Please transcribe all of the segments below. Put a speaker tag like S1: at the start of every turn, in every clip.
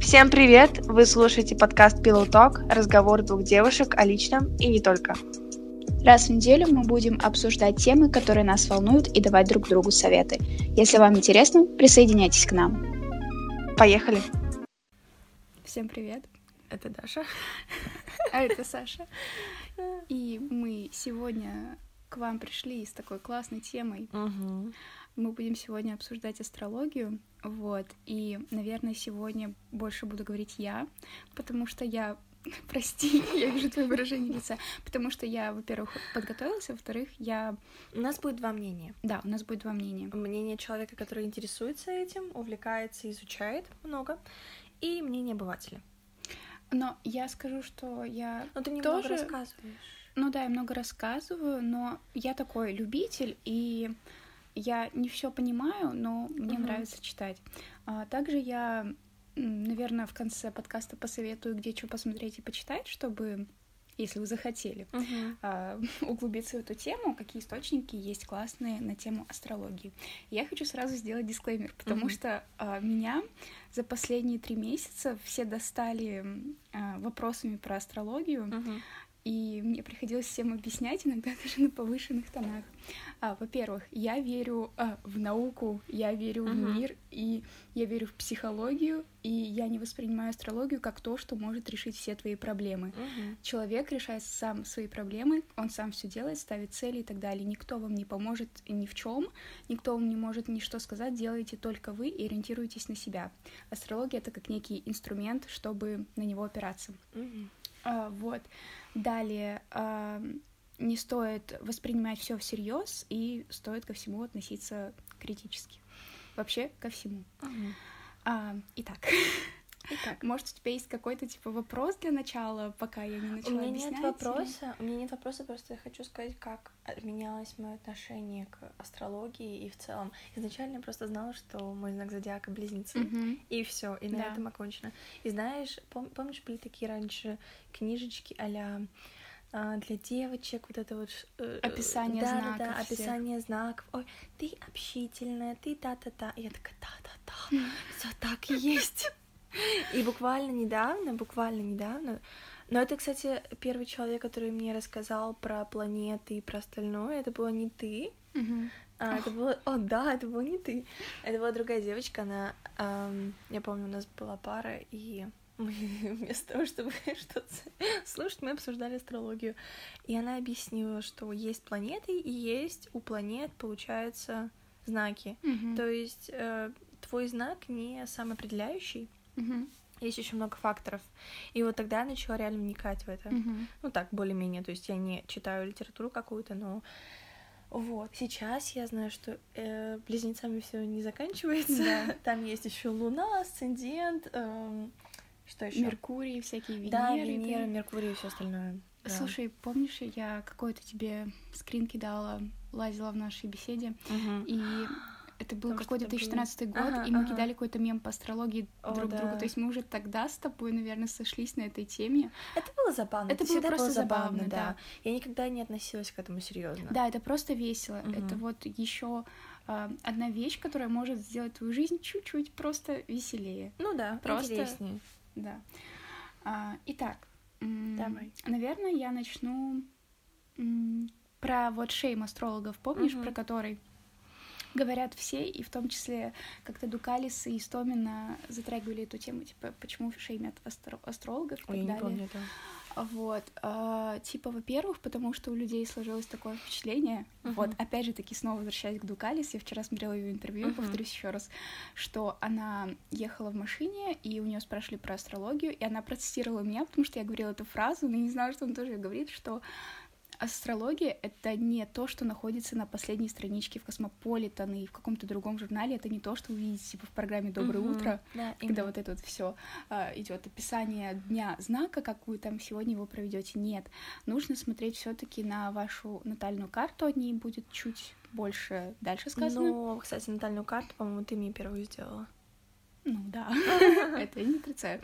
S1: Всем привет! Вы слушаете подкаст Pillow Talk, разговор двух девушек о личном и не только.
S2: Раз в неделю мы будем обсуждать темы, которые нас волнуют, и давать друг другу советы. Если вам интересно, присоединяйтесь к нам.
S1: Поехали!
S2: Всем привет!
S1: Это Даша.
S2: А это Саша. И мы сегодня к вам пришли с такой классной темой.
S1: Угу.
S2: Мы будем сегодня обсуждать астрологию, вот, и, наверное, сегодня больше буду говорить я, потому что я Прости, я вижу твое выражение лица. Потому что я, во-первых, подготовилась, во-вторых, я...
S3: У нас будет два мнения.
S2: Да, у нас будет два мнения.
S3: Мнение человека, который интересуется этим, увлекается, изучает много, и мнение обывателя.
S2: Но я скажу, что я
S3: Но ты немного
S2: тоже...
S3: рассказываешь.
S2: Ну да, я много рассказываю, но я такой любитель, и я не все понимаю, но мне
S3: Мгм.
S2: нравится читать. А также я, наверное, в конце подкаста посоветую, где что посмотреть и почитать, чтобы, если вы захотели, а, углубиться в эту тему, какие источники есть классные на тему астрологии. Я хочу сразу сделать дисклеймер, потому
S3: Мгм.
S2: что а, меня за последние три месяца все достали а, вопросами про астрологию,
S3: Мгм.
S2: И мне приходилось всем объяснять, иногда даже на повышенных тонах. А, во-первых, я верю а, в науку, я верю в
S3: Мгм.
S2: мир, и я верю в психологию, и я не воспринимаю астрологию как то, что может решить все твои проблемы.
S3: Мгм.
S2: Человек решает сам свои проблемы, он сам все делает, ставит цели и так далее. Никто вам не поможет ни в чем, никто вам не может ничто сказать, делаете только вы и ориентируйтесь на себя. Астрология это как некий инструмент, чтобы на него опираться.
S3: Мгм.
S2: А, вот. Далее а, не стоит воспринимать все всерьез и стоит ко всему относиться критически. Вообще ко всему.
S3: Мгм.
S2: А, итак,
S3: Итак,
S2: может, у тебя есть какой-то типа вопрос для начала, пока я не
S3: у
S2: начала
S3: меня нет
S2: объяснять, или-
S3: вопроса, у меня нет вопроса, просто я хочу сказать, как менялось мое отношение к астрологии и в целом. Изначально я просто знала, что мой знак зодиака близнецы.
S2: Мгм.
S3: И все, и на
S2: Да.
S3: этом окончено. И знаешь, пом- помнишь, были такие раньше книжечки а для девочек, вот это вот... э,
S2: Описание
S3: да, Да,
S2: знаков
S3: да,
S2: всех.
S3: описание знаков. Ой, ты общительная, ты та-та-та. И я такая, да-да-да, все так и есть. И буквально недавно, буквально недавно, но это, кстати, первый человек, который мне рассказал про планеты и про остальное, это была не ты, а, это было... О, да, это была не ты. Это была другая девочка, она... ам, я помню, у нас была пара, и мы вместо того, чтобы что-то слушать, мы обсуждали астрологию. И она объяснила, что есть планеты, и есть у планет, получается, знаки.
S2: Мгм.
S3: То есть э, твой знак не самоопределяющий,
S2: Мгм.
S3: есть еще много факторов. И вот тогда я начала реально вникать в это.
S2: Мгм.
S3: Ну так, более-менее. То есть я не читаю литературу какую-то, но вот. Сейчас я знаю, что э, близнецами все не заканчивается.
S2: Да.
S3: Там есть еще Луна, асцендент, эм, что еще?
S2: Меркурий, всякие Венеры.
S3: Да, Венера,
S2: так.
S3: Меркурий и все остальное. Да.
S2: Слушай, помнишь, я какой-то тебе скрин кидала, лазила в нашей беседе,
S3: Мгм.
S2: и это был какой-то
S3: что-то было.
S2: 2014 год,
S3: Ага,
S2: и мы
S3: ага.
S2: кидали какой-то мем по астрологии
S3: О,
S2: друг
S3: да.
S2: другу. То есть мы уже тогда с тобой, наверное, сошлись на этой теме.
S3: Это было забавно.
S2: Это было
S3: всегда
S2: просто
S3: было забавно,
S2: забавно,
S3: да.
S2: да.
S3: Я никогда не относилась к этому серьезно.
S2: Да, это просто весело.
S3: Мгм.
S2: Это вот еще одна вещь, которая может сделать твою жизнь чуть-чуть просто веселее.
S3: Ну да,
S2: Просто-
S3: интереснее.
S2: Да. А, итак,
S3: Давай.
S2: наверное, я начну про вот шейм астрологов, помнишь,
S3: Мгм.
S2: про который говорят все, и в том числе как-то Дукалис и Истомина затрагивали эту тему, типа, почему шеймят астро- астрологов и так
S3: Ой,
S2: далее.
S3: помню этого.
S2: Вот, а, типа, во-первых, потому что у людей сложилось такое впечатление,
S3: Мгм.
S2: вот, опять же таки, снова возвращаясь к Дукалис, я вчера смотрела ее интервью,
S3: Мгм.
S2: повторюсь еще раз, что она ехала в машине, и у нее спрашивали про астрологию, и она процитировала меня, потому что я говорила эту фразу, но я не знала, что он тоже говорит, что астрология — это не то, что находится на последней страничке в Космополитен и в каком-то другом журнале, это не то, что вы видите типа, в программе «Доброе
S3: Мгм.
S2: утро»,
S3: Да,
S2: когда
S3: именно.
S2: вот это вот все идет описание дня знака, как вы там сегодня его проведете. Нет, нужно смотреть все-таки на вашу натальную карту, о ней будет чуть больше дальше сказано.
S3: Ну, кстати, натальную карту, по-моему, ты мне первую сделала.
S2: Ну да, это я не отрицаю.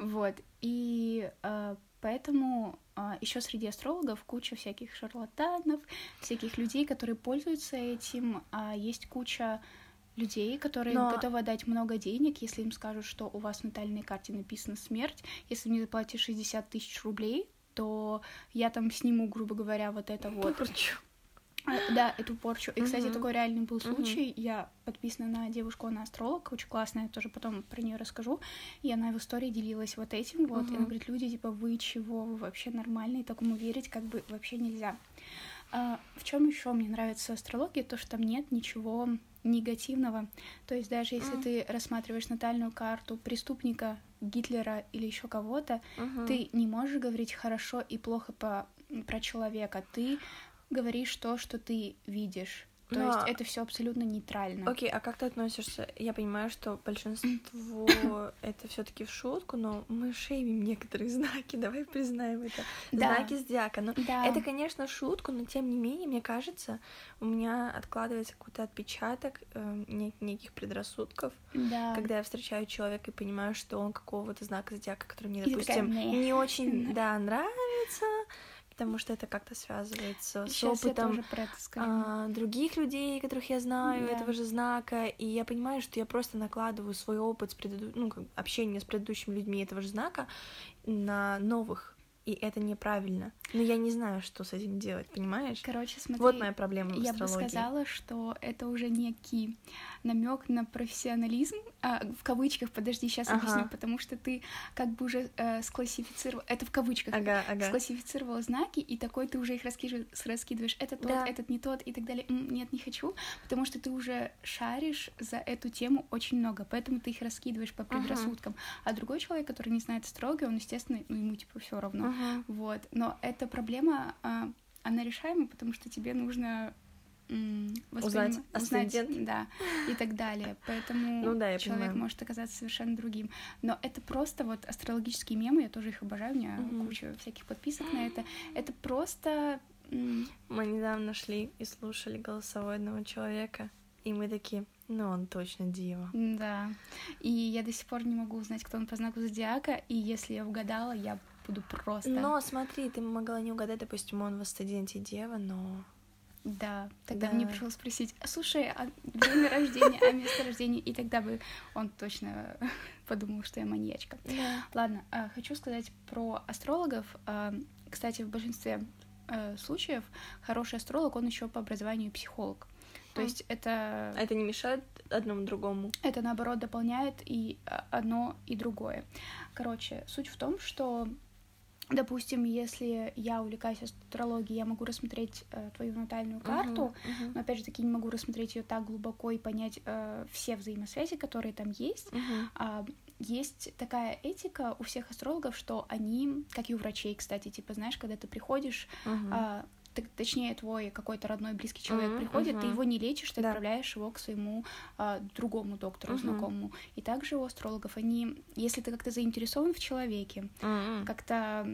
S2: Вот, и э, поэтому еще среди астрологов куча всяких шарлатанов, всяких людей, которые пользуются этим, а есть куча людей, которые
S3: Но-
S2: готовы отдать много денег, если им скажут, что у вас в натальной карте написана смерть. Если мне заплатишь 60 тысяч рублей, то я там сниму, грубо говоря, вот это вот.
S3: Порчу.
S2: А, Да, эту порчу. И, кстати, такой реальный был случай. Я подписана на девушку, она астролог, очень классная, я тоже потом про нее расскажу. И она в истории делилась вот этим вот. И она говорит, люди, типа, вы чего, вы вообще нормальные, такому верить как бы вообще нельзя. А, в чем еще мне нравится астрология, то, что там нет ничего негативного. То есть даже если
S3: Мгм.
S2: ты рассматриваешь натальную карту преступника, Гитлера или еще кого-то,
S3: Мгм.
S2: ты не можешь говорить хорошо и плохо по, про человека. Ты говоришь то, что ты видишь. То
S3: Но-
S2: есть это все абсолютно нейтрально.
S3: Окей, а как ты относишься? Я понимаю, что большинство это все таки в шутку, но мы шеймим некоторые знаки, давай признаем это.
S2: Да.
S3: Знаки зодиака. Ну,
S2: Да.
S3: это, конечно, шутку, но тем не менее, мне кажется, у меня откладывается какой-то отпечаток э, не- неких предрассудков,
S2: да.
S3: когда я встречаю человека и понимаю, что он какого-то знака зодиака, который мне,
S2: такая,
S3: допустим,
S2: «Не».
S3: не очень, да, нравится, потому что это как-то связывается с
S2: Сейчас я
S3: опытом а, других людей, которых я знаю,
S2: Да.
S3: этого же знака, и я понимаю, что я просто накладываю свой опыт с преду... ну, как, общения с предыдущими людьми этого же знака на новых, и это неправильно. Но я не знаю, что с этим делать, понимаешь?
S2: Короче, смотри,
S3: Вот моя проблема в
S2: я бы
S3: астрологии.
S2: сказала, что это уже некий намек на профессионализм, а, в кавычках, подожди, сейчас
S3: Ага.
S2: объясню, потому что ты как бы уже э, склассифицировал, это в кавычках,
S3: Ага, ага.
S2: склассифицировал знаки, и такой ты уже их раскидываешь, раскидываешь. Это тот,
S3: Да.
S2: этот не тот и так далее. Нет, не хочу, потому что ты уже шаришь за эту тему очень много, поэтому ты их раскидываешь по
S3: Ага.
S2: предрассудкам. А другой человек, который не знает астрологию, он, естественно, ну, ему типа все равно.
S3: Мгм.
S2: Вот. Но эта проблема, а, она решаема, потому что тебе нужно
S3: Узнать
S2: восприним- узнать,
S3: асцендент.
S2: да, и так далее. Поэтому
S3: Ну да, я
S2: человек
S3: понимаю.
S2: может оказаться совершенно другим. Но это просто вот астрологические мемы, я тоже их обожаю, у меня
S3: Мгм.
S2: куча всяких подписок на это. Это просто
S3: Мы недавно шли и слушали голосовой одного человека, и мы такие, ну он точно дива.
S2: да. И я до сих пор не могу узнать, кто он по знаку зодиака, и если я угадала, я буду просто...
S3: Но смотри, ты могла не угадать, допустим, он в асценденте дева, но...
S2: Да, тогда
S3: Да.
S2: мне пришлось спросить, а слушай, а время рождения, а место рождения, и тогда бы он точно подумал, что я маньячка.
S3: Да.
S2: Ладно, а, хочу сказать про астрологов. А, Кстати, в большинстве э, случаев хороший астролог, он еще по образованию психолог. То есть это,
S3: это не мешает одному другому?
S2: это наоборот дополняет и одно, и другое. Короче, суть в том, что Допустим, если я увлекаюсь астрологией, я могу рассмотреть э, твою натальную карту,
S3: Мгм, мгм.
S2: но опять же таки не могу рассмотреть ее так глубоко и понять э, все взаимосвязи, которые там есть.
S3: Мгм.
S2: А, есть такая этика у всех астрологов, что они, как и у врачей, кстати, типа, знаешь, когда ты приходишь,
S3: Мгм.
S2: а, точнее, твой какой-то родной близкий человек
S3: Мгм,
S2: приходит, ты
S3: мгм.
S2: его не лечишь, ты
S3: Да.
S2: отправляешь его к своему а, другому доктору,
S3: Мгм.
S2: знакомому. И также у астрологов они, если ты как-то заинтересован в человеке,
S3: М-м.
S2: как-то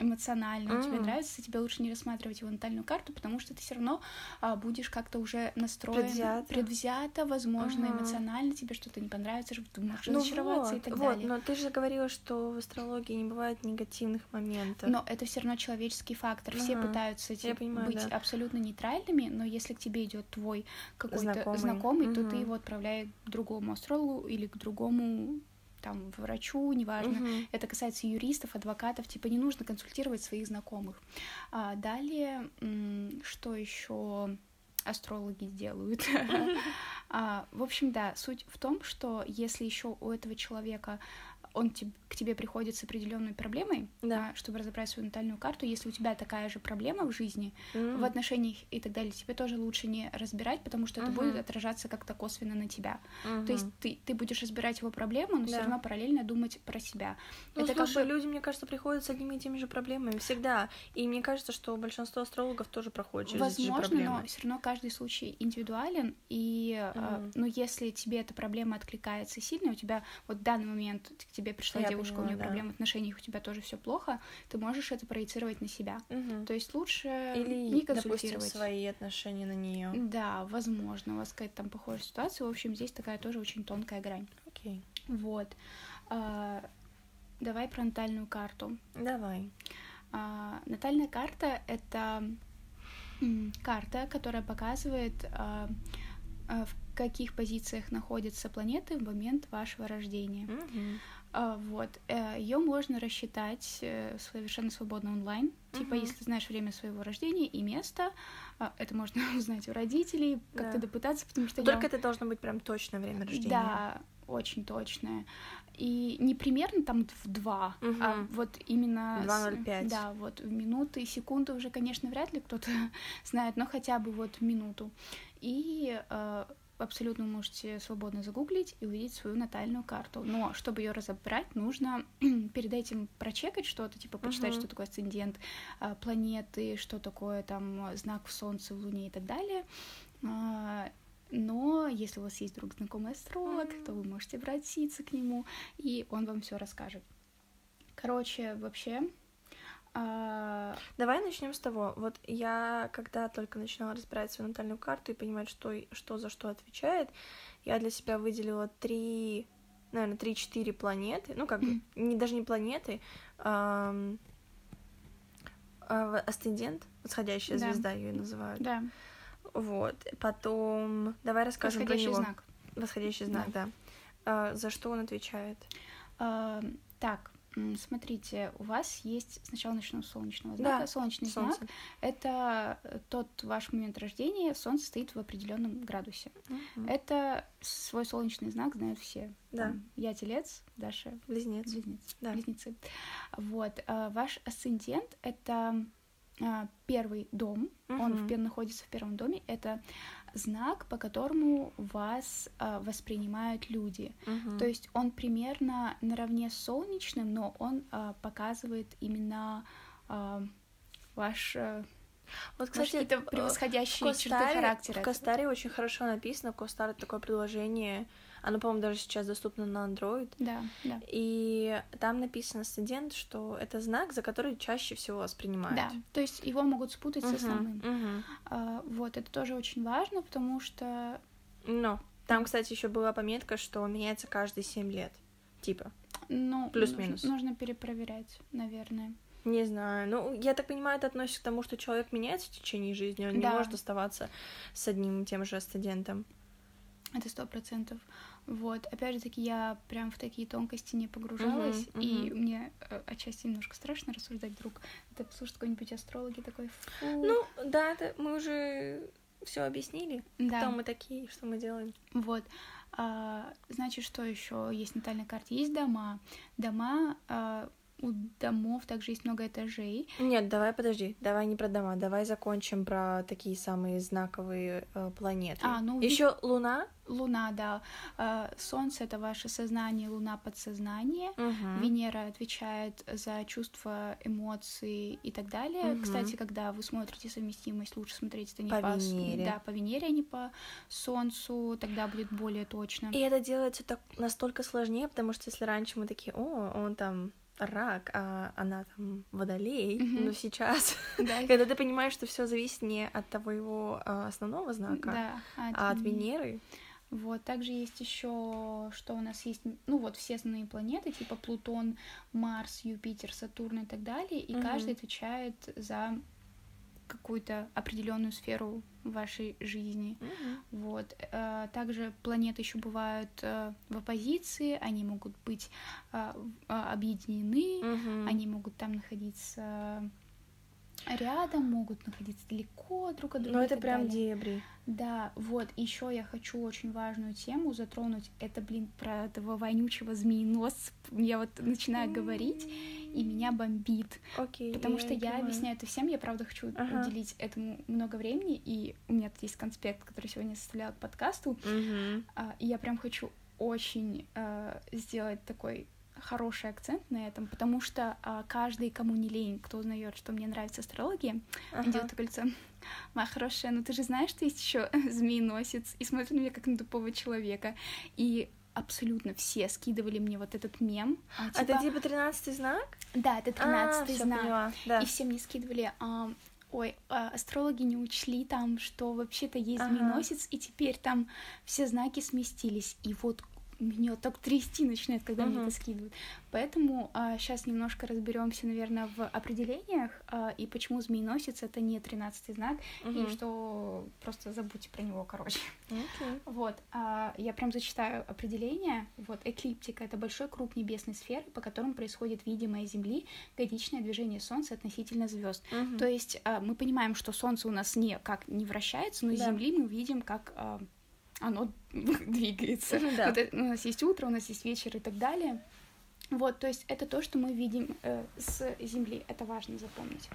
S2: эмоционально, тебе
S3: Мгм.
S2: нравится, тебе лучше не рассматривать его натальную карту, потому что ты все равно а, будешь как-то уже настроен
S3: Предвзято.
S2: предвзято, возможно,
S3: Мгм.
S2: эмоционально, тебе что-то не понравится, ты можешь
S3: Ну
S2: разочароваться и
S3: вот,
S2: так
S3: вот,
S2: далее.
S3: но ты же говорила, что в астрологии не бывает негативных моментов.
S2: Но это все равно человеческий фактор. Все
S3: Ага,
S2: пытаются типа,
S3: понимаю,
S2: быть
S3: да.
S2: абсолютно нейтральными, но если к тебе идет твой какой-то
S3: Знакомый.
S2: знакомый, то ты его отправляй к другому астрологу или к другому там врачу, неважно.
S3: Мгм.
S2: Это касается юристов, адвокатов, типа не нужно консультировать своих знакомых. А далее, что еще астрологи делают? А, В общем, да, суть в том, что если еще у этого человека он теб- к тебе приходит с определенной проблемой,
S3: Да.
S2: а, чтобы разобрать свою натальную карту, если у тебя такая же проблема в жизни,
S3: М.
S2: в отношениях и так далее, тебе тоже лучше не разбирать, потому что это
S3: Мгм.
S2: будет отражаться как-то косвенно на тебя.
S3: Мгм.
S2: То есть ты, ты будешь разбирать его проблему, но все
S3: Да.
S2: равно параллельно думать про себя.
S3: Ну,
S2: это
S3: слушай,
S2: как бы
S3: люди, мне кажется, приходят с одними и теми же проблемами всегда. И мне кажется, что большинство астрологов тоже проходят через эти же
S2: возможно,
S3: проблемы.
S2: но все равно каждый случай индивидуален. И а,
S3: Мгм.
S2: ну, если тебе эта проблема откликается сильно, у тебя вот в данный момент к тебе пришла
S3: Я
S2: девушка, у
S3: поняла,
S2: нее
S3: да.
S2: проблемы в отношениях, у тебя тоже все плохо, ты можешь это проецировать на себя.
S3: Мгм.
S2: То есть лучше
S3: Или,
S2: не
S3: допустим,
S2: консультировать.
S3: свои отношения на нее.
S2: Да, возможно, у вас какая-то там похожая ситуация. В общем, здесь такая тоже очень тонкая грань.
S3: Окей.
S2: Вот. А, давай про натальную карту.
S3: Давай.
S2: А, натальная карта — это карта, которая показывает, а, а, в каких позициях находятся планеты в момент вашего рождения.
S3: Мгм.
S2: А, вот. Ее можно рассчитать э, совершенно свободно онлайн. Типа,
S3: Мгм.
S2: если знаешь время своего рождения и место, а, это можно узнать у родителей, как-то
S3: Да.
S2: допытаться, потому что
S3: Но
S2: я...
S3: Только это должно быть прям точное время рождения.
S2: Да, очень точное. И не примерно там в два, а
S3: Мгм.
S2: вот именно... с-
S3: 2:05.
S2: Да, вот в минуты, секунды уже, конечно, вряд ли кто-то знает, но хотя бы вот в минуту. И э, абсолютно можете свободно загуглить и увидеть свою натальную карту. Но чтобы ее разобрать, нужно перед этим прочекать что-то, типа почитать,
S3: Мгм.
S2: что такое асцендент э, планеты, что такое там знак в Солнце, в Луне и так далее. А, Но если у вас есть друг знакомый астролог, то вы можете обратиться к нему, и он вам все расскажет. Короче, вообще, а,
S3: Давай начнем с того. Вот я, когда только начинала разбирать свою натальную карту и понимать, что, что за что отвечает, я для себя выделила три, наверное, три-четыре планеты. Ну, как бы, не, даже не планеты, а, асцендент, восходящая
S2: Да.
S3: звезда ее называют.
S2: да,
S3: Вот. Потом, давай расскажем про
S2: восходящий
S3: него.
S2: знак.
S3: Восходящий знак, да. А, за что он отвечает?
S2: А, Так, смотрите, у вас есть, сначала начну с солнечного
S3: Да,
S2: знака. Солнечный
S3: Солнце.
S2: знак — это э, тот ваш момент рождения, Солнце стоит в определенном градусе.
S3: Мгм.
S2: Это свой солнечный знак знают все.
S3: Да.
S2: Там Я телец, Даша
S3: Близнец.
S2: близнец,
S3: Да.
S2: близнецы. Вот. а, Ваш асцендент — это а, первый дом, он в находится в первом доме, это знак, по которому вас а, воспринимают люди.
S3: Мгм.
S2: То есть он примерно наравне с солнечным, но он а, показывает именно а, ваш, а,
S3: Вот, кстати,
S2: какие-то
S3: э,
S2: превосходящие
S3: в
S2: черты
S3: Костаре,
S2: характера.
S3: В Костаре очень хорошо написано. Костар — это такое приложение. Оно, по-моему, даже сейчас доступно на Android.
S2: Да, да.
S3: И там написано студент, что это знак, за который чаще всего воспринимают.
S2: Да, то есть его могут спутать с
S3: Мгм,
S2: основным.
S3: мгм.
S2: А, вот, это тоже очень важно, потому что
S3: Но там, кстати, еще была пометка, что меняется каждые 7 лет. Типа.
S2: Ну,
S3: Плюс-минус.
S2: Нужно, нужно перепроверять, наверное.
S3: Не знаю. Ну, я так понимаю, это относится к тому, что человек меняется в течение жизни, он
S2: Да.
S3: не может оставаться с одним и тем же студентом.
S2: Это сто процентов. Вот, опять же таки, я прям в такие тонкости не погружалась,
S3: Мгм,
S2: и
S3: мгм.
S2: мне э, отчасти немножко страшно рассуждать вдруг. Это послушать какой-нибудь астрологи такой, фу.
S3: Ну, да, это мы уже все объяснили.
S2: да.
S3: Кто мы такие, что мы делаем.
S2: Вот. А, значит, что еще есть на натальной карте? Есть дома. Дома, а, у домов также есть много этажей.
S3: Нет, давай подожди, давай не про дома, давай закончим про такие самые знаковые э, планеты.
S2: А, ну,
S3: еще Луна.
S2: Луна, да. А, Солнце — это ваше сознание, Луна — подсознание.
S3: Мгм.
S2: Венера отвечает за чувства, эмоции и так далее.
S3: Мгм.
S2: Кстати, когда вы смотрите совместимость, лучше смотреть это не
S3: По
S2: по,
S3: Венере.
S2: да, по Венере, а не по Солнцу, тогда будет более точно.
S3: И это делается так настолько сложнее, потому что если раньше мы такие, о, он там рак, а она там водолей,
S2: Мгм.
S3: но сейчас,
S2: Да,
S3: когда ты понимаешь, что все зависит не от твоего а, основного знака,
S2: да,
S3: а от
S2: Венеры. Вот, также есть еще, что у нас есть, ну вот все основные планеты, типа Плутон, Марс, Юпитер, Сатурн и так далее, и
S3: Мгм.
S2: каждый отвечает за какую-то определенную сферу вашей жизни. Вот. э, Также планеты еще бывают э, в оппозиции, они могут быть э, в- объединены,
S3: Мгм.
S2: они могут там находиться рядом, могут находиться далеко друг от друга.
S3: Но
S2: и
S3: это прям
S2: далее.
S3: дебри.
S2: Да, вот, еще я хочу очень важную тему затронуть. Это, блин, про этого вонючего змееносца. Я вот начинаю говорить, и меня бомбит.
S3: Окей.
S2: Потому что я
S3: понимаю.
S2: объясняю это всем, я правда хочу
S3: Ага.
S2: уделить этому много времени, и у меня тут есть конспект, который сегодня составляла к подкасту, а, и я прям хочу очень а, сделать такой хороший акцент на этом, потому что а, каждый, кому не лень, кто узнает, что мне нравится астрология,
S3: Ага.
S2: такое лицо. Моя хорошая, ну ты же знаешь, что есть еще змееносец, и смотрит на меня как на тупого человека. И абсолютно все скидывали мне вот этот мем. а, типа,
S3: это типа тринадцатый знак?
S2: Да, это 13
S3: а,
S2: знак.
S3: поняла. Да.
S2: И все мне скидывали, а, ой, а, астрологи не учли там, что вообще-то есть
S3: Ага.
S2: змееносец, и теперь там все знаки сместились. И вот меня так трясти начинает, когда мне
S3: Мгм.
S2: это скидывают. Поэтому сейчас немножко разберемся, наверное, в определениях а, и почему змееносец это не тринадцатый знак, и
S3: Мгм.
S2: что просто забудьте про него, короче.
S3: Окей.
S2: Вот, а, я прям зачитаю определение. Вот, эклиптика — это большой круг небесной сферы, по которому происходит видимое Земли годичное движение Солнца относительно звезд.
S3: Мгм.
S2: То есть а, мы понимаем, что Солнце у нас не как не вращается, но
S3: Да.
S2: Земли мы видим, как а, оно двигается.
S3: Ну да.
S2: Вот это- у нас есть утро, у нас есть вечер и так далее. Вот, то есть это то, что мы видим э, с Земли. Это важно запомнить.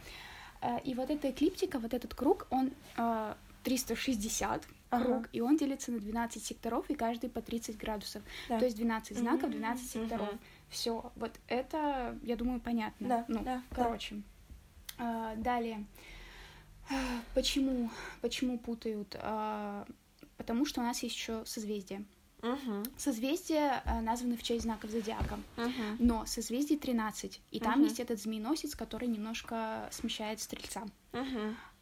S2: Э, и вот эта эклиптика, вот этот круг, он э, 360
S3: Ага.
S2: круг, и он делится на 12 секторов, и каждый по 30 градусов.
S3: Да.
S2: То есть 12 знаков,
S3: Мгм,
S2: 12 секторов.
S3: мгм.
S2: Все, вот это, я думаю, понятно.
S3: Да,
S2: ну,
S3: да, да.
S2: короче. А, далее. А, Почему, почему путают? А, потому что у нас есть еще созвездия.
S3: Мгм.
S2: Созвездия а, названы в честь знаков зодиака.
S3: Мгм.
S2: Но созвездий 13, и там
S3: Мгм.
S2: есть этот змееносец, который немножко смещает стрельца.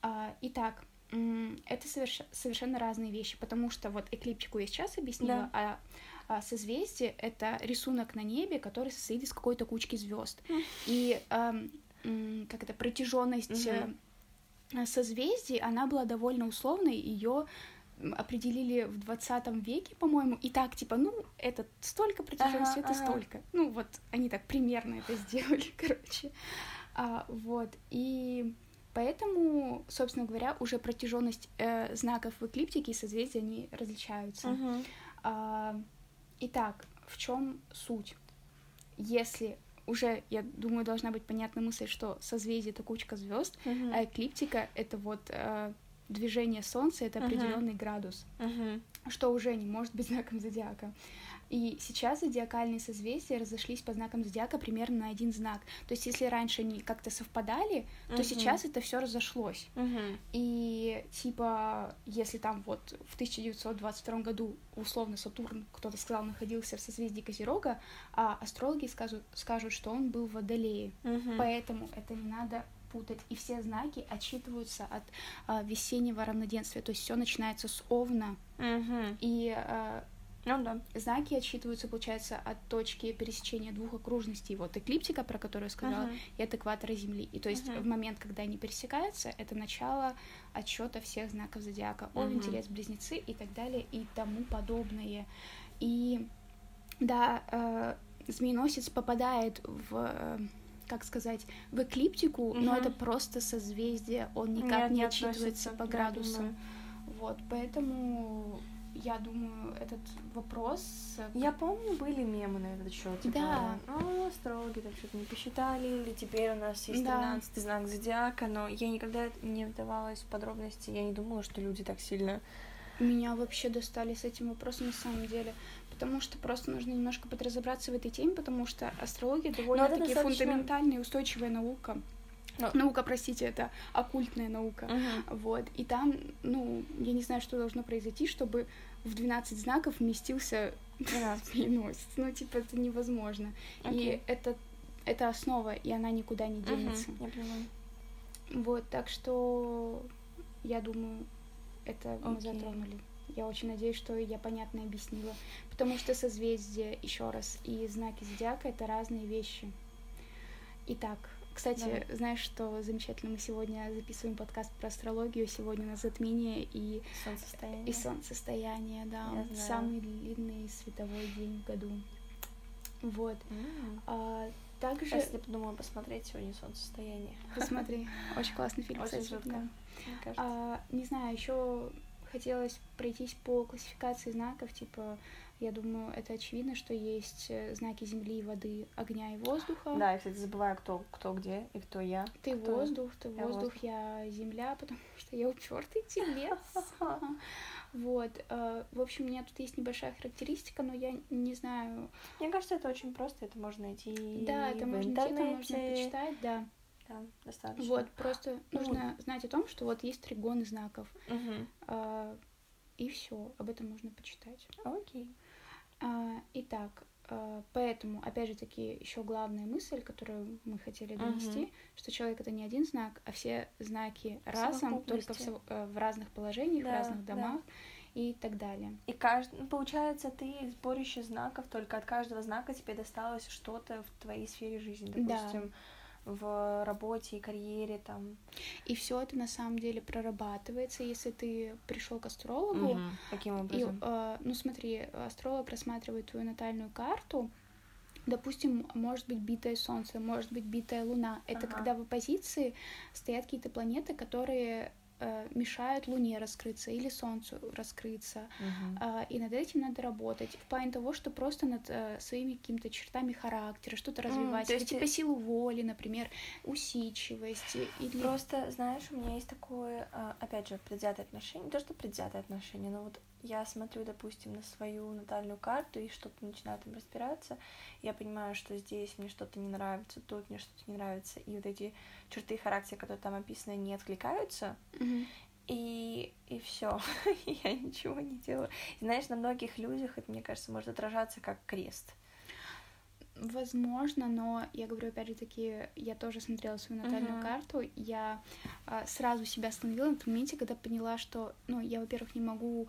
S2: А, итак, это соверш- совершенно разные вещи, потому что вот эклиптику я сейчас объяснила, а, а созвездие — это рисунок на небе, который состоит из какой-то кучки звезд. И м, как это, протяженность
S3: Мгм.
S2: э, созвездий, она была довольно условной, ее определили в 20 веке, по-моему, и так, типа, ну, это столько протяженности,
S3: Ага,
S2: это
S3: ага.
S2: столько. Ну, вот они так примерно это сделали, короче. А, вот, и поэтому, собственно говоря, уже протяженность э, знаков в эклиптике и созвездия, они различаются.
S3: Мгм.
S2: А, итак, в чем суть? Если уже, я думаю, должна быть понятна мысль, что созвездие это кучка звезд,
S3: Мгм.
S2: а эклиптика это вот э, движение Солнца, это определенный градус,
S3: Мгм.
S2: что уже не может быть знаком зодиака. И сейчас зодиакальные созвездия разошлись по знакам зодиака примерно на один знак. То есть, если раньше они как-то совпадали, то
S3: Мгм.
S2: сейчас это все разошлось.
S3: Мгм.
S2: И типа, если там вот в 1922 году условно Сатурн, кто-то сказал, находился в созвездии Козерога, а астрологи скажут, скажут, что он был в Водолее.
S3: Мгм.
S2: Поэтому это не надо путать. И все знаки отчитываются от а, весеннего равноденствия. То есть все начинается с Овна.
S3: Мгм.
S2: И а,
S3: Ну да.
S2: знаки отсчитываются, получается, от точки пересечения двух окружностей. Вот эклиптика, про которую я сказала,
S3: Мгм.
S2: и от экватора Земли. И то есть
S3: Мгм.
S2: в момент, когда они пересекаются, это начало отсчета всех знаков зодиака. Овен,
S3: Мгм.
S2: Телец, Близнецы и так далее, и тому подобное. И да, э, змееносец попадает в э, как сказать, в эклиптику, но
S3: Мгм.
S2: это просто созвездие, он никак
S3: Нет,
S2: не
S3: не
S2: отчитывается по градусам. Вот, поэтому я думаю, этот вопрос...
S3: Я помню, были мемы на этот счет. Типа,
S2: Да.
S3: «О, астрологи там что-то не посчитали, или теперь у нас есть
S2: Да.
S3: 13 знак зодиака, но я никогда не вдавалась в подробности, я не думала, что люди так сильно...
S2: Меня вообще достали с этим вопросом на самом деле, потому что просто нужно немножко подразобраться в этой теме, потому что астрология довольно-таки
S3: достаточно-
S2: фундаментальная и устойчивая наука.
S3: Но-
S2: Наука, простите, это оккультная наука. Вот, и там, ну, я не знаю, что должно произойти, чтобы в 12 знаков вместился
S3: 12.
S2: змееносец. Ну, типа, это невозможно. И
S3: Окей.
S2: это, это основа, и она никуда не денется.
S3: Мгм, Я понимаю.
S2: Вот, так что я думаю, это мы
S3: Окей.
S2: затронули. Я очень надеюсь, что я понятно объяснила. Потому что созвездие, еще раз, и знаки зодиака это разные вещи. Итак, кстати, знаешь, что замечательно, мы сегодня записываем подкаст про астрологию, сегодня у нас затмение и,
S3: Солнцестояние.
S2: и солнцестояние, да,
S3: Я знаю.
S2: самый длинный световой день в году. Вот. А, также,
S3: Сейчас я подумала посмотреть сегодня солнцестояние.
S2: посмотри, очень классный фильм,
S3: Очень
S2: кстати. да. А, не знаю, еще хотелось пройтись по классификации знаков, типа, я думаю, это очевидно, что есть э, знаки земли воды, огня и воздуха.
S3: Да, я, кстати, забываю, кто, кто где и кто я.
S2: Ты
S3: кто-
S2: воздух, ты
S3: Я
S2: воздух,
S3: воздух.
S2: я земля, потому что я упертый телец. Вот. э, В общем, у меня тут есть небольшая характеристика, но я не знаю.
S3: Мне кажется, это очень просто, это можно найти
S2: Да, это можно найти, это можно почитать, да.
S3: Да, достаточно.
S2: Вот, просто
S3: Ну,
S2: нужно знать о том, что вот есть тригоны знаков.
S3: Мгм.
S2: а, И все, об этом можно почитать.
S3: Окей.
S2: А, Итак, а, поэтому, опять же таки, еще главная мысль, которую мы хотели донести,
S3: Мгм.
S2: что человек это не один знак, а все знаки разом, только в, э, в разных положениях, в
S3: Да,
S2: разных
S3: да.
S2: домах. и так далее.
S3: И каждый, ну, получается, ты сборище знаков, только от каждого знака тебе досталось что-то в твоей сфере жизни, допустим. Да в работе и карьере там.
S2: И все это на самом деле прорабатывается, если ты пришел к астрологу.
S3: Угу. Каким образом?
S2: И, э, ну смотри, астролог рассматривает твою натальную карту. Допустим, может быть битое солнце, может быть битая луна. Это ага. когда в оппозиции стоят какие-то планеты, которые э, мешают Луне раскрыться или Солнцу раскрыться. Uh-huh. Э, и над этим надо работать. В плане того, что просто над э, своими какими-то чертами характера что-то развивать. Mm, или типа силу воли, например, усидчивость. Или...
S3: Просто, знаешь, у меня есть такое, э, опять же, предвзятое отношение. Не то, что предвзятое отношение, но вот я смотрю, допустим, на свою натальную карту и что-то начинаю там разбираться, я понимаю, что здесь мне что-то не нравится, тут мне что-то не нравится, и вот эти черты характера, которые там описаны, не откликаются,
S2: mm-hmm.
S3: и, и все, я ничего не делаю. И, знаешь, на многих людях это, мне кажется, может отражаться как крест.
S2: Возможно, но я говорю, опять же таки, я тоже смотрела свою натальную uh-huh. карту, я а, сразу себя остановила на моменте, когда поняла, что, ну, я, во-первых, не могу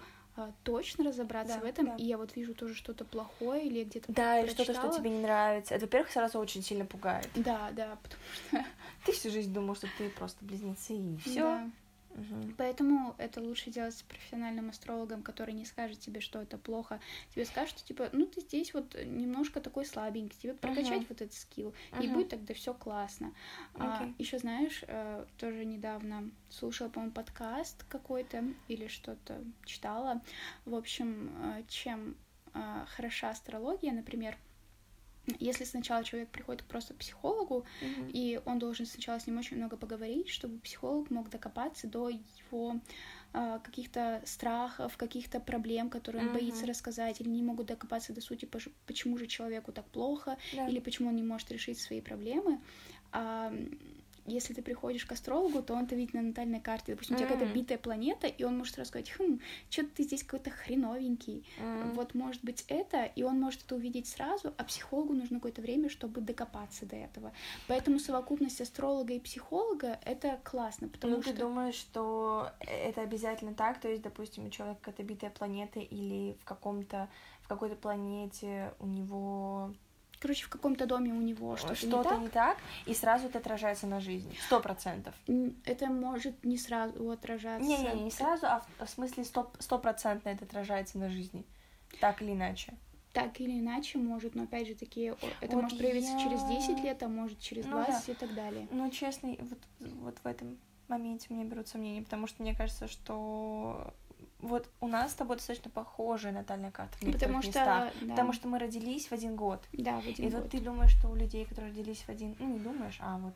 S2: точно разобраться
S3: да,
S2: в этом,
S3: да.
S2: и я вот вижу тоже что-то плохое или где-то
S3: Да, или что-то, что тебе не нравится. Это, во-первых, сразу очень сильно пугает.
S2: Да, да, потому что...
S3: Ты всю жизнь думал, что ты просто близнецы, и все.
S2: Да. Угу. Поэтому это лучше делать с профессиональным астрологом, который не скажет тебе, что это плохо. Тебе скажет, что типа, ну ты здесь вот немножко такой слабенький, тебе прокачать угу. вот этот скилл, угу. и будет тогда все классно. Okay. А, еще знаешь, э, тоже недавно слушала, по-моему, подкаст какой-то или что-то читала. В общем, э, чем э, хороша астрология, например, если сначала человек приходит просто к психологу,
S3: mm-hmm.
S2: и он должен сначала с ним очень много поговорить, чтобы психолог мог докопаться до его э, каких-то страхов, каких-то проблем, которые он mm-hmm. боится рассказать, или не могут докопаться до сути, почему же человеку так плохо,
S3: yeah.
S2: или почему он не может решить свои проблемы. А, если ты приходишь к астрологу, то он-то видит на натальной карте, допустим, у тебя какая-то битая планета, и он может рассказать, хм, что ты здесь какой-то хреновенький,
S3: mm.
S2: вот может быть это, и он может это увидеть сразу, а психологу нужно какое-то время, чтобы докопаться до этого. Поэтому совокупность астролога и психолога — это классно, потому
S3: ну,
S2: что...
S3: ты думаешь, что это обязательно так? То есть, допустим, у человека какая-то битая планета или в каком-то в какой-то планете у него
S2: короче, в каком-то доме у него что-то,
S3: что-то
S2: не, так.
S3: не так, и сразу это отражается на жизни. Сто процентов.
S2: Это может не сразу отражаться.
S3: Не-не, не сразу, а в, в смысле стопроцентно это отражается на жизни. Так или иначе.
S2: Так или иначе может, но опять же таки это вот может проявиться я... через 10 лет, а может через 20 ну, да. и так далее.
S3: Ну, честно, вот, вот в этом моменте мне берут сомнения, потому что мне кажется, что вот у нас с тобой достаточно похожая натальная карта в
S2: потому что,
S3: местах,
S2: да.
S3: потому что мы родились в один год.
S2: Да, в один
S3: И
S2: год.
S3: вот ты думаешь, что у людей, которые родились в один, ну не думаешь, а вот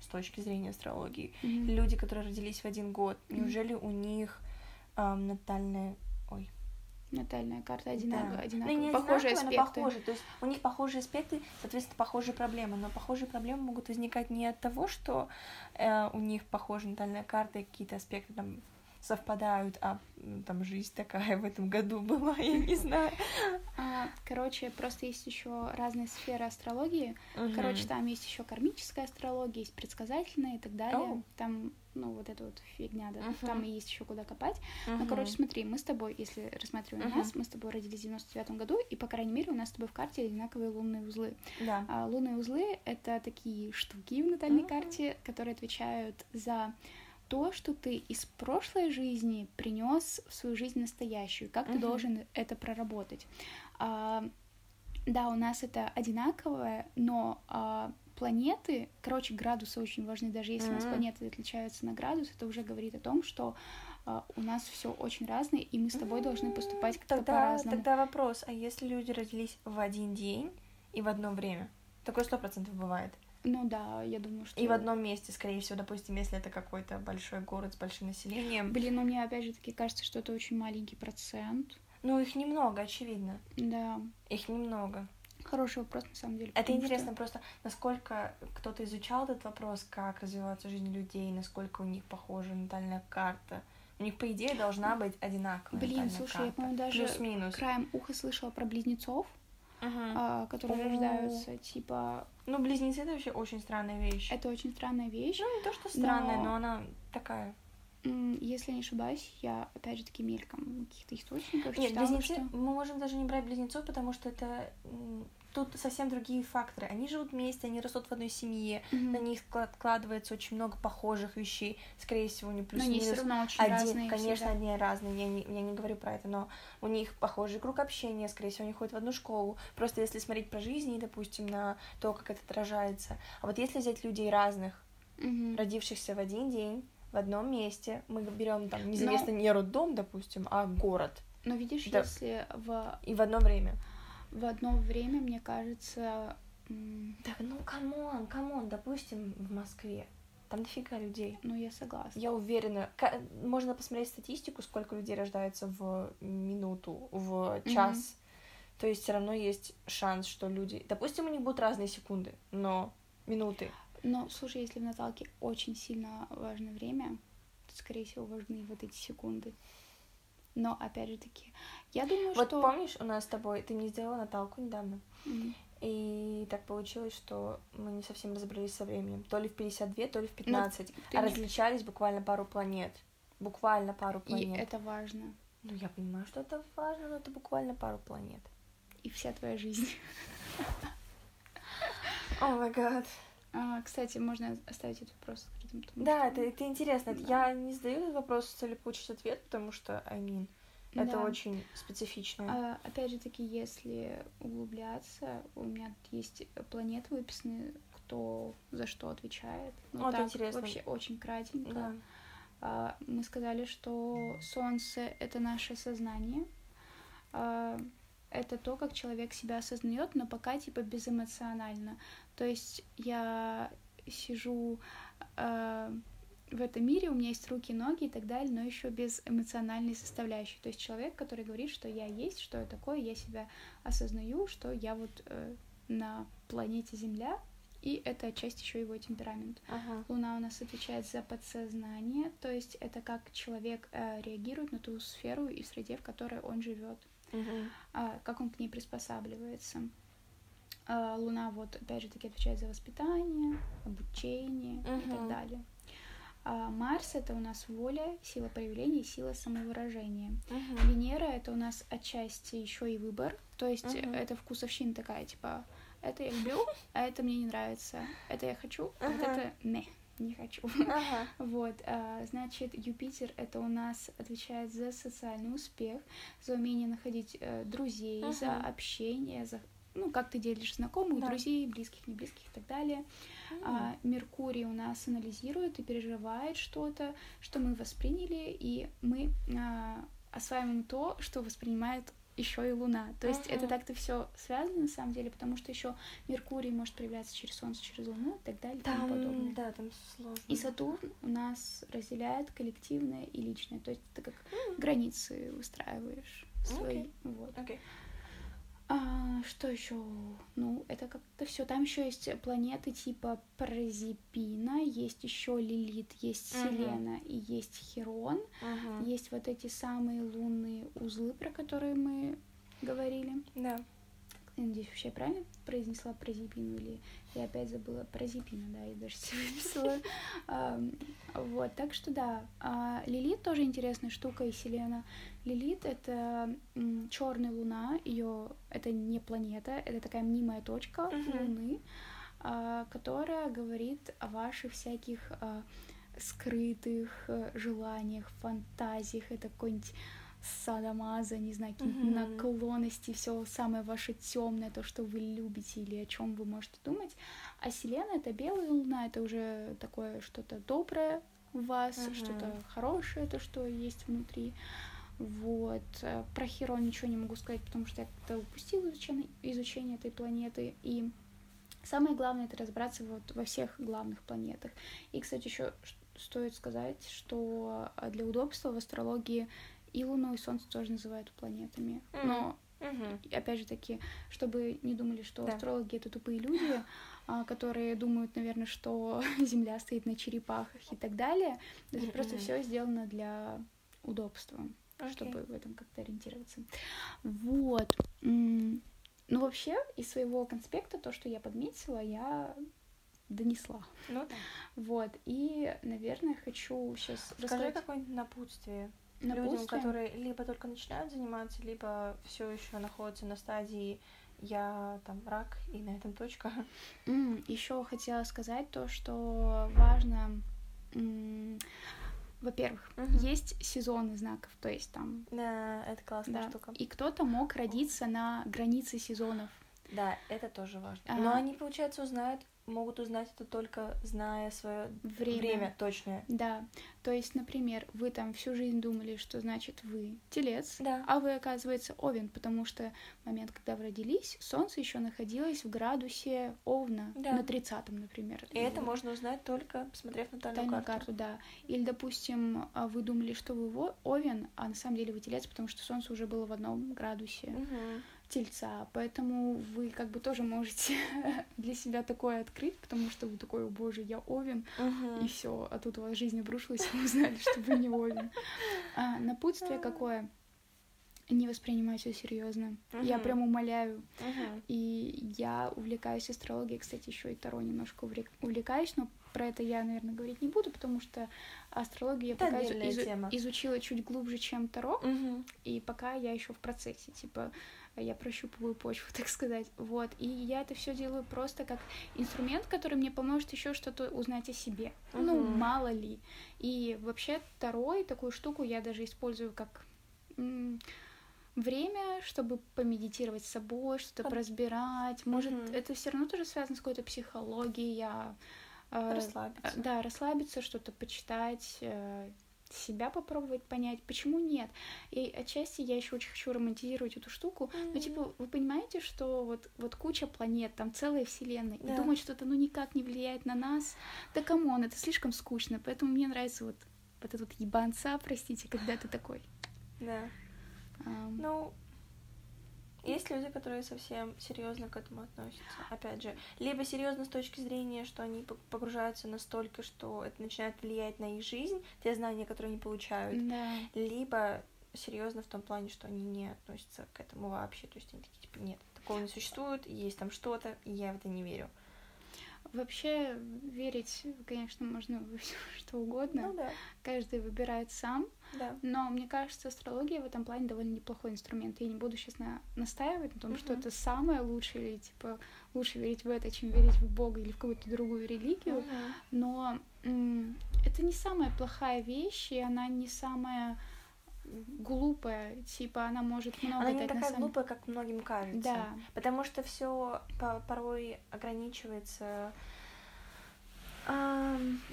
S3: с точки зрения астрологии,
S2: mm-hmm.
S3: люди, которые родились в один год, mm-hmm. неужели у них эм, натальная, ой,
S2: натальная карта одинаковая,
S3: да.
S2: одинаковая.
S3: Ну, не
S2: похожие
S3: аспекты. похожие. То есть у них похожие аспекты, соответственно, похожие проблемы. Но похожие проблемы могут возникать не от того, что э, у них похожая натальная карта и какие-то аспекты там совпадают, а там жизнь такая в этом году была, я не знаю.
S2: А, короче, просто есть еще разные сферы астрологии.
S3: Угу.
S2: Короче, там есть еще кармическая астрология, есть предсказательная и так далее.
S3: Oh.
S2: Там, ну, вот эта вот фигня, да,
S3: uh-huh.
S2: там и есть еще куда копать.
S3: Uh-huh.
S2: Ну, короче, смотри, мы с тобой, если рассматриваем uh-huh. нас, мы с тобой родились в 99 году, и, по крайней мере, у нас с тобой в карте одинаковые лунные узлы.
S3: Да.
S2: А, лунные узлы — это такие штуки в натальной uh-huh. карте, которые отвечают за то, что ты из прошлой жизни принес в свою жизнь настоящую, как uh-huh. ты должен это проработать. А, да, у нас это одинаковое, но а, планеты, короче, градусы очень важны, даже если uh-huh. у нас планеты отличаются на градус, это уже говорит о том, что а, у нас все очень разное, и мы с тобой uh-huh. должны поступать как-то
S3: тогда,
S2: по-разному.
S3: Тогда вопрос, а если люди родились в один день и в одно время? Такое сто процентов бывает.
S2: Ну да, я думаю, что...
S3: И в одном месте, скорее всего, допустим, если это какой-то большой город с большим населением.
S2: Блин, ну мне опять же таки кажется, что это очень маленький процент.
S3: Ну, их немного, очевидно.
S2: Да.
S3: Их немного.
S2: Хороший вопрос, на самом деле.
S3: Это интересно что... просто, насколько кто-то изучал этот вопрос, как развивается жизнь людей, насколько у них похожа натальная карта. У них, по идее, должна быть одинаковая
S2: Блин, слушай,
S3: карта.
S2: я, по-моему, даже
S3: Плюс-минус.
S2: краем уха слышала про близнецов,
S3: uh-huh.
S2: а, которые рождаются, типа...
S3: Ну, близнецы — это вообще очень странная вещь.
S2: Это очень странная вещь.
S3: Ну, не то, что странная, но, но она такая
S2: если не ошибаюсь, я опять же таки мельком каких-то источниках
S3: Нет,
S2: читала,
S3: близнецы,
S2: что...
S3: мы можем даже не брать близнецов, потому что это тут совсем другие факторы. Они живут вместе, они растут в одной семье,
S2: Мгм.
S3: на них складывается очень много похожих вещей. Скорее всего, не
S2: Но они все равно очень
S3: Один,
S2: разные.
S3: конечно,
S2: всегда.
S3: они разные, я не, я не говорю про это, но у них похожий круг общения, скорее всего, они ходят в одну школу. Просто если смотреть по жизни, допустим, на то, как это отражается. А вот если взять людей разных,
S2: Мгм.
S3: родившихся в один день, в одном месте, мы берем там,
S2: Но-
S3: неизвестно, не роддом, допустим, а город,
S2: Но видишь,
S3: Да.
S2: если в,
S3: и в одно время.
S2: В одно время, мне кажется,
S3: Так, ну, come on, come on, допустим, в Москве, там дофига людей.
S2: ну я согласна.
S3: Я уверена, можно посмотреть статистику, сколько людей рождается в минуту, в час. То есть все равно есть шанс, что люди... Допустим, у них будут разные секунды, но минуты.
S2: Но, слушай, если в наталке очень сильно важно время, то, скорее всего, важны вот эти секунды. Но, опять же таки, я думаю,
S3: Вот
S2: что...
S3: помнишь, у нас с тобой, ты не сделала Наталку недавно,
S2: М,
S3: и так получилось, что мы не совсем разобрались со временем. То ли в 52, то ли в 15.
S2: Ну,
S3: а
S2: не-
S3: различались буквально пару планет. Буквально пару
S2: И
S3: планет.
S2: это важно.
S3: Ну, я понимаю, что это важно, но это буквально пару планет.
S2: И вся твоя жизнь.
S3: О май гад.
S2: А, кстати, можно оставить этот вопрос потому
S3: Да,
S2: что-
S3: это, это интересно.
S2: Да.
S3: Я не задаю этот вопрос с целью получить ответ, потому что, I mean, это
S2: Да.
S3: очень специфично.
S2: А, опять же таки, если углубляться, у меня тут есть планеты выписаны, кто за что отвечает. Ну,
S3: Вот
S2: так,
S3: интересно.
S2: вообще очень кратенько.
S3: Да.
S2: А, мы сказали, что Солнце — это наше сознание. А, это то, как человек себя осознает, но пока типа безэмоционально. То есть я сижу а, в этом мире, у меня есть руки, ноги и так далее, но еще без эмоциональной составляющей. То есть человек, который говорит, что я есть, что я такое, я себя осознаю, что я вот э, на планете Земля, и это отчасти еще его темперамент.
S3: Ага.
S2: Луна у нас отвечает за подсознание, то есть это как человек э, реагирует на ту сферу и среде, в которой он живет,
S3: Мгм.
S2: а, как он к ней приспосабливается. А, Луна вот опять же таки отвечает за воспитание, обучение и так далее. А Марс это у нас воля, сила проявления, сила самовыражения.
S3: Мгм.
S2: Венера это у нас отчасти еще и выбор, то есть
S3: Мгм.
S2: это вкусовщина такая, типа это я люблю, а это мне не нравится, это я хочу, а вот
S3: Ага.
S2: это не, не хочу.
S3: Ага.
S2: Вот, а, значит, Юпитер это у нас отвечает за социальный успех, за умение находить э, друзей, за
S3: Ага.
S2: общение, за ну, как ты делишь знакомых,
S3: Да.
S2: друзей, близких, не близких и так далее. А, Меркурий у нас анализирует и переживает что-то, что мы восприняли, и мы а, осваиваем то, что воспринимает еще и Луна. То есть это
S3: Ага.
S2: так-то все связано на самом деле, потому что еще Меркурий может проявляться через Солнце, через Луну и так далее и тому подобное.
S3: Да, там сложно.
S2: И Сатурн у нас разделяет коллективное и личное. То есть ты как границы выстраиваешь свои.
S3: Окей.
S2: Вот.
S3: Окей.
S2: А, что еще? Ну, это как-то все. Там еще есть планеты типа Прозипина, есть еще Лилит, есть
S3: Мгм.
S2: Селена и есть Херон.
S3: Ага.
S2: Есть вот эти самые лунные узлы, про которые мы говорили.
S3: Да.
S2: Я надеюсь, вообще я правильно произнесла Прозипину или я опять забыла Прозипина, да, я даже себе выписала. Ам, Вот, так что да. А, Лилит тоже интересная штука и Селена. Лилит — это черная луна, ее это не планета, это такая мнимая точка. Луны, а, которая говорит о ваших всяких а, скрытых э, желаниях, фантазиях, это какой-нибудь садомаза, не знаю, какие-нибудь
S3: Мгм.
S2: наклонности, все самое ваше темное, то, что вы любите или о чем вы можете думать. А Селена это белая луна, это уже такое что-то доброе в вас,
S3: Мгм.
S2: что-то хорошее, то, что есть внутри. Вот. Э, Про Херон ничего не могу сказать, потому что я как-то упустила изучение, изучение этой планеты. И самое главное это разобраться вот во всех главных планетах. И, кстати, еще стоит сказать, что э, для удобства в астрологии и Луну, и Солнце тоже называют планетами.
S3: Мгм.
S2: Но и опять же таки, чтобы не думали, что
S3: Да.
S2: астрологи это тупые люди, а, которые думают, наверное, что Земля стоит на черепахах и так далее. Это просто
S3: Мгм.
S2: все сделано для удобства,
S3: Окей.
S2: чтобы в этом как-то ориентироваться. Вот. Ну, вообще, из своего конспекта, то, что я подметила, я донесла.
S3: Ну да.
S2: Вот, и, наверное, хочу сейчас
S3: Скажи
S2: рассказать
S3: какое-нибудь напутствие людям,
S2: напутствие.
S3: которые либо только начинают заниматься, либо все еще находятся на стадии я там рак и на этом точка.
S2: Еще хотела сказать то, что важно, м, во-первых,
S3: Мгм.
S2: есть сезоны знаков, то есть там,
S3: Да, это классная
S2: да,
S3: штука.
S2: и кто-то мог родиться на границе сезонов.
S3: Да, это тоже важно.
S2: Ага.
S3: Но они, получается, узнают, могут узнать это только зная свое
S2: Время.
S3: время точное.
S2: Да, то есть, например, вы там всю жизнь думали, что значит вы телец,
S3: Да.
S2: а вы, оказывается, овен, потому что в момент, когда вы родились, солнце еще находилось в градусе овна,
S3: Да.
S2: на 30 например.
S3: И это можно узнать только посмотрев натальную
S2: Тайную
S3: карту.
S2: карту, да. Или, допустим, а, вы думали, что вы овен, а на самом деле вы телец, потому что солнце уже было в одном градусе
S3: Мгм.
S2: Тельца. Поэтому вы как бы тоже можете для себя такое открыть, потому что вы такой, о боже, я овен, и все, а тут у вас жизнь обрушилась, и вы узнали, что вы не овен. А, напутствие какое? Не воспринимать все серьезно. Я прям умоляю. И я увлекаюсь астрологией, кстати, еще и Таро немножко увлек- увлекаюсь, но про это я, наверное, говорить не буду, потому что астрологию я
S3: Это
S2: пока изу- изу- изучила чуть глубже, чем Таро,
S3: Мгм.
S2: и пока я еще в процессе, типа я прощупываю почву, так сказать, вот. И я это все делаю просто как инструмент, который мне поможет еще что-то узнать о себе. Ну,
S3: Мгм.
S2: мало ли. И вообще Таро и такую штуку я даже использую как время, чтобы помедитировать с собой, что-то
S3: Под-
S2: поразбирать. Может,
S3: Мгм.
S2: это все равно тоже связано с какой-то психологией. Я, э,
S3: Расслабиться.
S2: э, Да, расслабиться, что-то почитать, э, себя попробовать понять, почему нет. И отчасти я еще очень хочу романтизировать эту штуку. Ну,
S3: Мгм.
S2: типа, вы понимаете, что вот, вот куча планет, там целая вселенная,
S3: Да.
S2: и думать, что это ну никак не влияет на нас, да come on, это слишком скучно. Поэтому мне нравится вот, вот этот вот ебанца, простите, когда ты такой.
S3: Да.
S2: ам,
S3: Ну, есть люди, которые совсем серьезно к этому относятся. Опять же, либо серьезно с точки зрения, что они погружаются настолько, что это начинает влиять на их жизнь, те знания, которые они получают,
S2: да.
S3: либо серьезно в том плане, что они не относятся к этому вообще. То есть они такие, типа, нет, такого не существует, есть там что-то, и я в это не верю.
S2: Вообще верить, конечно, можно во всё, что угодно.
S3: Ну да,
S2: Каждый выбирает сам.
S3: Да.
S2: Но мне кажется, астрология в этом плане довольно неплохой инструмент. Я не буду сейчас на... настаивать на том, что
S3: Мгм.
S2: это самое лучшее, или типа лучше верить в это, чем верить в Бога или в какую-то другую религию.
S3: Мгм.
S2: Но это не самая плохая вещь, и она не самая глупая. Типа она может много
S3: Она не
S2: дать на
S3: такая
S2: самом-
S3: глупая, как многим кажется.
S2: Да.
S3: Потому что все порой ограничивается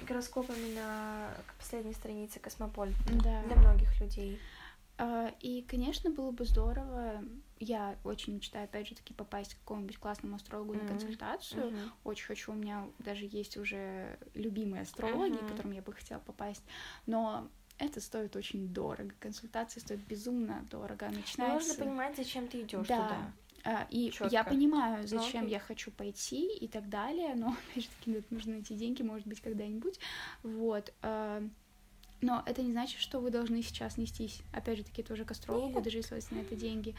S3: гороскопами на последней странице Космополита
S2: Да.
S3: для многих людей.
S2: А, И, конечно, было бы здорово. Я очень мечтаю, опять же таки, попасть к какому-нибудь классному астрологу на
S3: Мгм.
S2: консультацию.
S3: Мгм.
S2: Очень хочу, у меня даже есть уже любимые астрологи,
S3: Мгм.
S2: к которым я бы хотела попасть. Но это стоит очень дорого. Консультации стоят безумно дорого.
S3: Но
S2: Начинается...
S3: Нужно понимать, зачем ты идешь
S2: да.
S3: туда.
S2: А, И
S3: Чётко.
S2: я понимаю, зачем
S3: окей.
S2: я хочу пойти и так далее, но опять же таки нужно найти деньги, может быть, когда-нибудь. Вот. а, Но это не значит, что вы должны сейчас нестись, опять же таки, тоже к астрологу,
S3: Нет.
S2: даже если у вас на это деньги.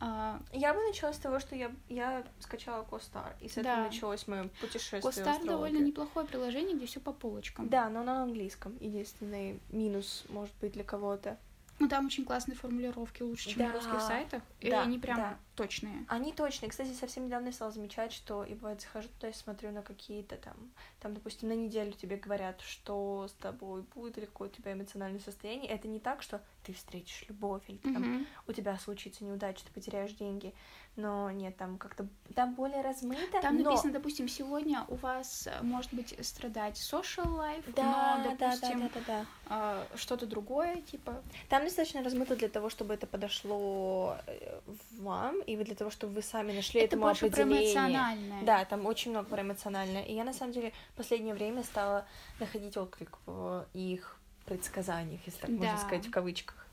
S2: А,
S3: Я бы начала с того, что я, я скачала Костар, и с этого
S2: Да.
S3: началось мое путешествие
S2: Костар довольно неплохое приложение, где все по полочкам.
S3: Да, но на английском. Единственный минус, может быть, для кого-то.
S2: Ну там очень классные формулировки, лучше, чем на
S3: Да.
S2: русских сайтах. И
S3: Да,
S2: они прям
S3: да.
S2: точные.
S3: Они точные. Кстати, совсем недавно я стала замечать, что и бывает захожу туда и смотрю на какие-то там, там, допустим, на неделю тебе говорят, что с тобой будет или какое у тебя эмоциональное состояние. Это не так, что ты встретишь любовь или ты там у тебя случится неудача, ты потеряешь деньги. Но нет, там как-то там более размыто.
S2: Там
S3: но...
S2: написано, допустим, сегодня у вас э, может быть страдать social life,
S3: Да,
S2: но,
S3: да, да,
S2: допустим,
S3: да, да, да.
S2: а, что-то другое, типа,
S3: Там достаточно размыто для того, чтобы это подошло э, вам, и вы для того, чтобы вы сами нашли
S2: это
S3: этому
S2: больше про
S3: определение.
S2: эмоциональное.
S3: Да, там очень много про эмоциональное. И я, на самом деле, в последнее время стала находить отклик в их предсказаниях, если так можно
S2: Да.
S3: сказать, в кавычках.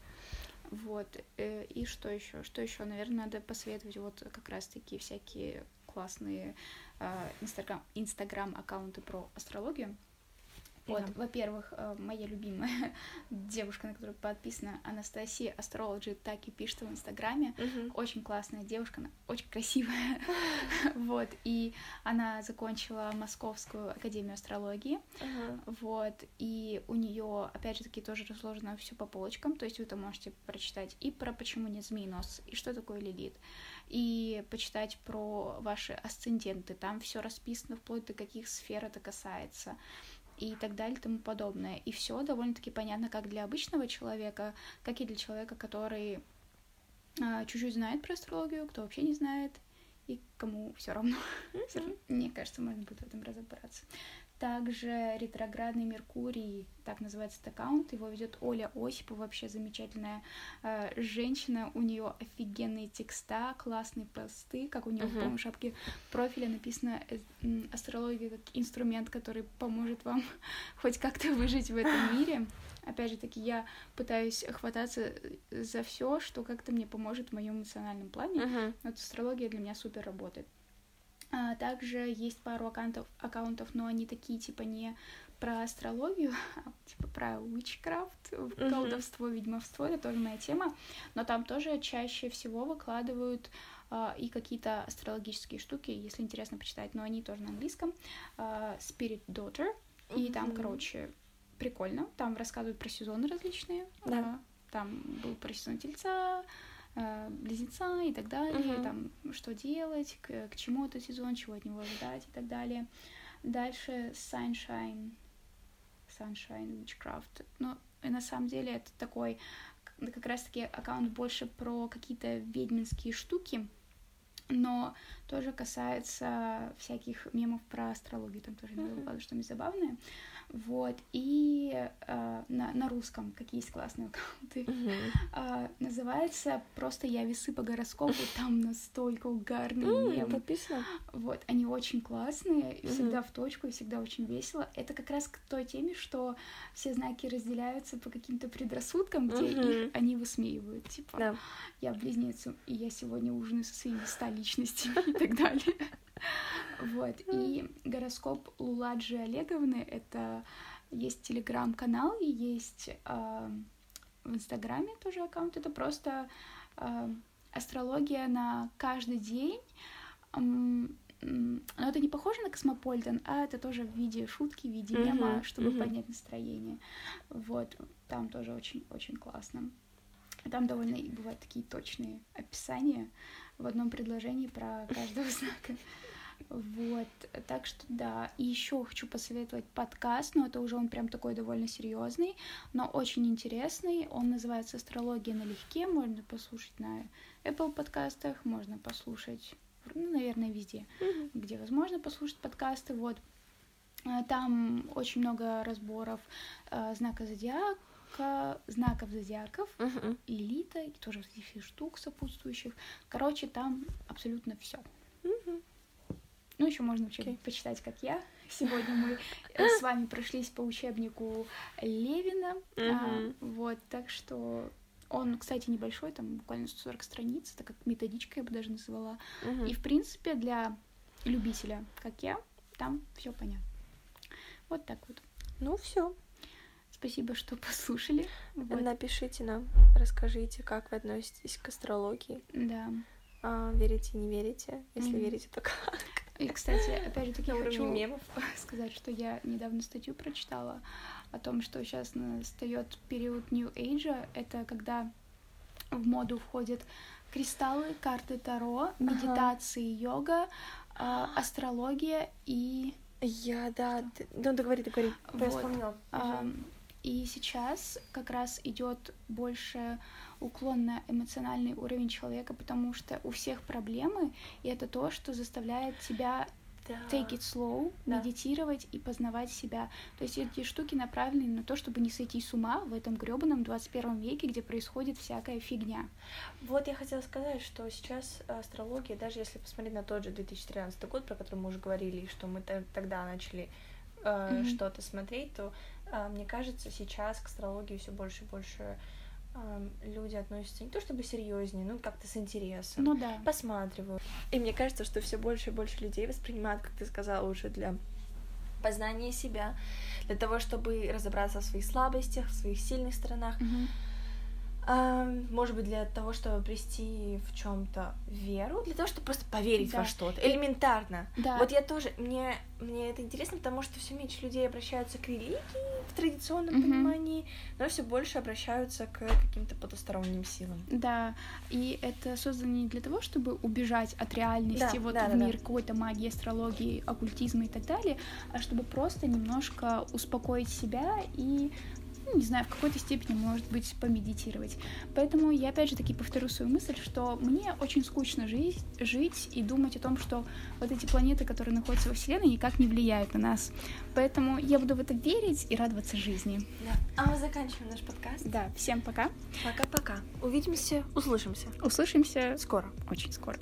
S2: Вот. э, И что еще? Что еще? Наверное, надо посоветовать вот как раз-таки всякие классные э, инстаграм, инстаграм аккаунты про астрологию. Вот,
S3: Да.
S2: во-первых, э, моя любимая девушка, на которую подписана Анастасия Астрологи, так и пишет в Инстаграме.
S3: Мгм.
S2: Очень классная девушка, она очень красивая. Вот, и она закончила Московскую академию астрологии.
S3: Ага.
S2: Вот, и у нее, опять же таки, тоже разложено все по полочкам, то есть вы там можете прочитать и про почему нет змеенос, и что такое лилит, и почитать про ваши асценденты, там все расписано вплоть до каких сфер это касается, и так далее и тому подобное. И все довольно-таки понятно как для обычного человека, как и для человека, который а, чуть-чуть знает про астрологию, кто вообще не знает, и кому все равно. Мне кажется, можно будет в этом разобраться. Также ретроградный Меркурий, так называется этот аккаунт, его ведет Оля Осипова, вообще замечательная э, женщина, у нее офигенные текста, классные посты, как у нее, по-моему, в шапке профиля написано э, астрология как инструмент, который поможет вам хоть как-то выжить в этом мире. Опять же таки, я пытаюсь хвататься за все, что как-то мне поможет в моем эмоциональном плане.
S3: Мгм.
S2: Вот астрология для меня супер работает. А, также есть пару аккаунтов, аккаунтов, но они такие типа не про астрологию, а типа про witchcraft,
S3: Мгм.
S2: колдовство, ведьмовство, это тоже моя тема, но там тоже чаще всего выкладывают а, и какие-то астрологические штуки, если интересно почитать, но они тоже на английском. А, Spirit Daughter, и там, короче, прикольно, там рассказывают про сезоны различные,
S3: Да.
S2: А, там был про сезон тельца, э, близнеца и так далее,
S3: Мгм.
S2: там что делать, к, к чему этот сезон, чего от него ожидать и так далее. Дальше Sunshine, Sunshine Witchcraft. Ну, и на самом деле это такой как раз-таки аккаунт больше про какие-то ведьминские штуки, но тоже касается всяких мемов про астрологию, там тоже иногда выкладывают что-нибудь забавное. Вот, и э, на, на русском какие есть классные аккаунты.
S3: Мгм.
S2: А, называется просто «Я весы по гороскопу», там настолько угарные
S3: М,
S2: мемы.
S3: Подписано?
S2: Вот, они очень классные,
S3: Мгм.
S2: всегда в точку, и всегда очень весело. Это как раз к той теме, что все знаки разделяются по каким-то предрассудкам, где
S3: Мгм.
S2: их они высмеивают. Типа,
S3: Да.
S2: я близнец, и я сегодня ужинаю со своими ста личностями и так далее. Вот, и гороскоп Луладжи Олеговны — это есть телеграм-канал и есть а, в Инстаграме тоже аккаунт. Это просто а, астрология на каждый день. Но это не похоже на Космополитен, а это тоже в виде шутки, в виде
S3: Мгм,
S2: мема, чтобы
S3: мгм.
S2: поднять настроение. Вот, там тоже очень-очень классно. Там довольно бывают такие точные описания в одном предложении про каждого знака. Вот, так что да. И еще хочу посоветовать подкаст, но это уже он прям такой довольно серьезный, но очень интересный. Он называется «Астрология налегке». Можно послушать на Apple подкастах, можно послушать, ну, наверное, везде,
S3: Мгм.
S2: где возможно послушать подкасты. Вот. Э, Там очень много разборов э, знака зодиака, знаков зодиаков,
S3: Мгм.
S2: Лилита, и тоже всяких штук сопутствующих. Короче, там абсолютно все. Ну, еще можно вообще
S3: Окей.
S2: почитать, как я. Сегодня мы э, с вами прошлись по учебнику Левина. А. Вот, так что он, кстати, небольшой, там буквально 140 страниц, это как методичка, я бы даже назвала.
S3: Мгм.
S2: И, в принципе, для любителя, как я, там все понятно. Вот так вот.
S3: Ну все.
S2: Спасибо, что послушали. Вот,
S3: Напишите нам, расскажите, как вы относитесь к астрологии.
S2: Да.
S3: А, верите, не верите? Если
S2: Мгм.
S3: верите, то как?
S2: И, кстати, опять же таки хочу
S3: мемов.
S2: сказать, что я недавно статью прочитала о том, что сейчас настает период New Age. Это когда в моду входят кристаллы, карты Таро, медитации, йога, а, астрология и
S3: Я, да. ты- Ну, договори, договори. Я
S2: Вот.
S3: вспомнила.
S2: Ам, И сейчас как раз идет больше уклон на эмоциональный уровень человека, потому что у всех проблемы, и это то, что заставляет тебя
S3: Да.
S2: take it slow,
S3: Да.
S2: медитировать и познавать себя. То есть эти штуки направлены на то, чтобы не сойти с ума в этом грёбаном 21 веке, где происходит всякая фигня.
S3: Вот я хотела сказать, что сейчас астрология, даже если посмотреть на тот же 2013 год, про который мы уже говорили, что мы тогда начали э,
S2: Мгм.
S3: что-то смотреть, то э, мне кажется, сейчас к астрологии все больше и больше э, люди относятся не то чтобы серьезнее, ну как-то с интересом.
S2: Ну да.
S3: посматриваю. И мне кажется, что все больше и больше людей воспринимают, как ты сказала, уже для познание себя, для того, чтобы разобраться в своих слабостях, в своих сильных сторонах.
S2: Мгм.
S3: Может быть, для того, чтобы обрести в чем-то веру, для того, чтобы просто поверить
S2: Да.
S3: во что-то. Элементарно.
S2: Да.
S3: Вот я тоже, мне, мне это интересно, потому что все меньше людей обращаются к религии в традиционном
S2: Мгм.
S3: понимании, но все больше обращаются к каким-то потусторонним силам.
S2: Да, и это создано не для того, чтобы убежать от реальности,
S3: Да,
S2: вот
S3: да,
S2: в
S3: да, да.
S2: мир какой-то магии, астрологии, оккультизма и так далее, а чтобы просто немножко успокоить себя и ну, не знаю, в какой-то степени, может быть, помедитировать. Поэтому я опять же таки повторю свою мысль, что мне очень скучно жить, жить и думать о том, что вот эти планеты, которые находятся во Вселенной, никак не влияют на нас. Поэтому я буду в это верить и радоваться жизни.
S3: Да. А мы заканчиваем наш подкаст.
S2: Да, всем пока.
S3: Пока-пока. Увидимся, услышимся.
S2: Услышимся
S3: Скоро.
S2: очень скоро.